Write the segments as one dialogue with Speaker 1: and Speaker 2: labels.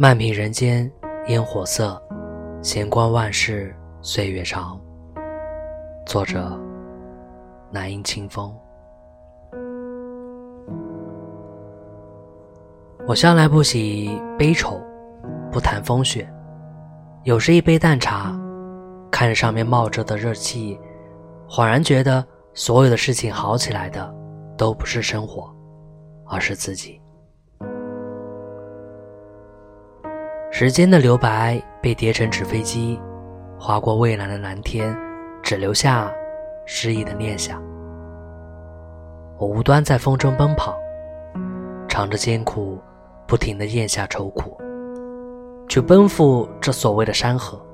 Speaker 1: 漫品人间烟火色，闲观万事岁月长。作者：南音清风。我向来不喜悲愁，不谈风雪。有时一杯淡茶，看着上面冒着的热气，恍然觉得所有的事情好起来的，都不是生活，而是自己。时间的留白被叠成纸飞机，划过蔚蓝的蓝天，只留下诗意的念想。我无端在风中奔跑，尝着艰苦，不停的咽下愁苦，去奔赴这所谓的山河。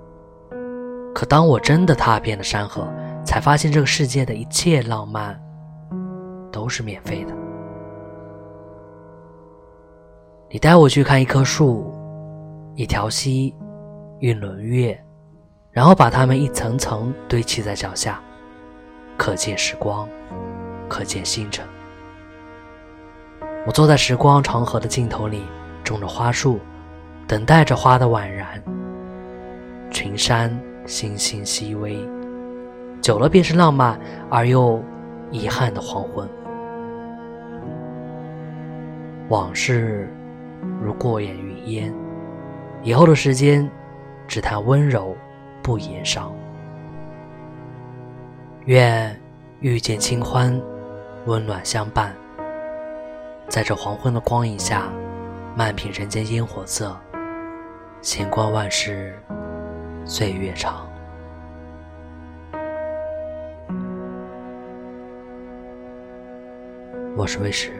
Speaker 1: 可当我真的踏遍了山河，才发现这个世界的一切浪漫都是免费的。你带我去看一棵树。一条溪，一轮月，然后把它们一层层堆砌在脚下，可见时光，可见星辰。我坐在时光长河的尽头里，种着花树，等待着花的宛然。群山星星熹微，久了便是浪漫而又遗憾的黄昏。往事如过眼云烟。以后的时间，只谈温柔，不言伤。愿遇见清欢，温暖相伴。在这黄昏的光影下，漫品人间烟火色，闲观万事，岁月长。我是魏迟。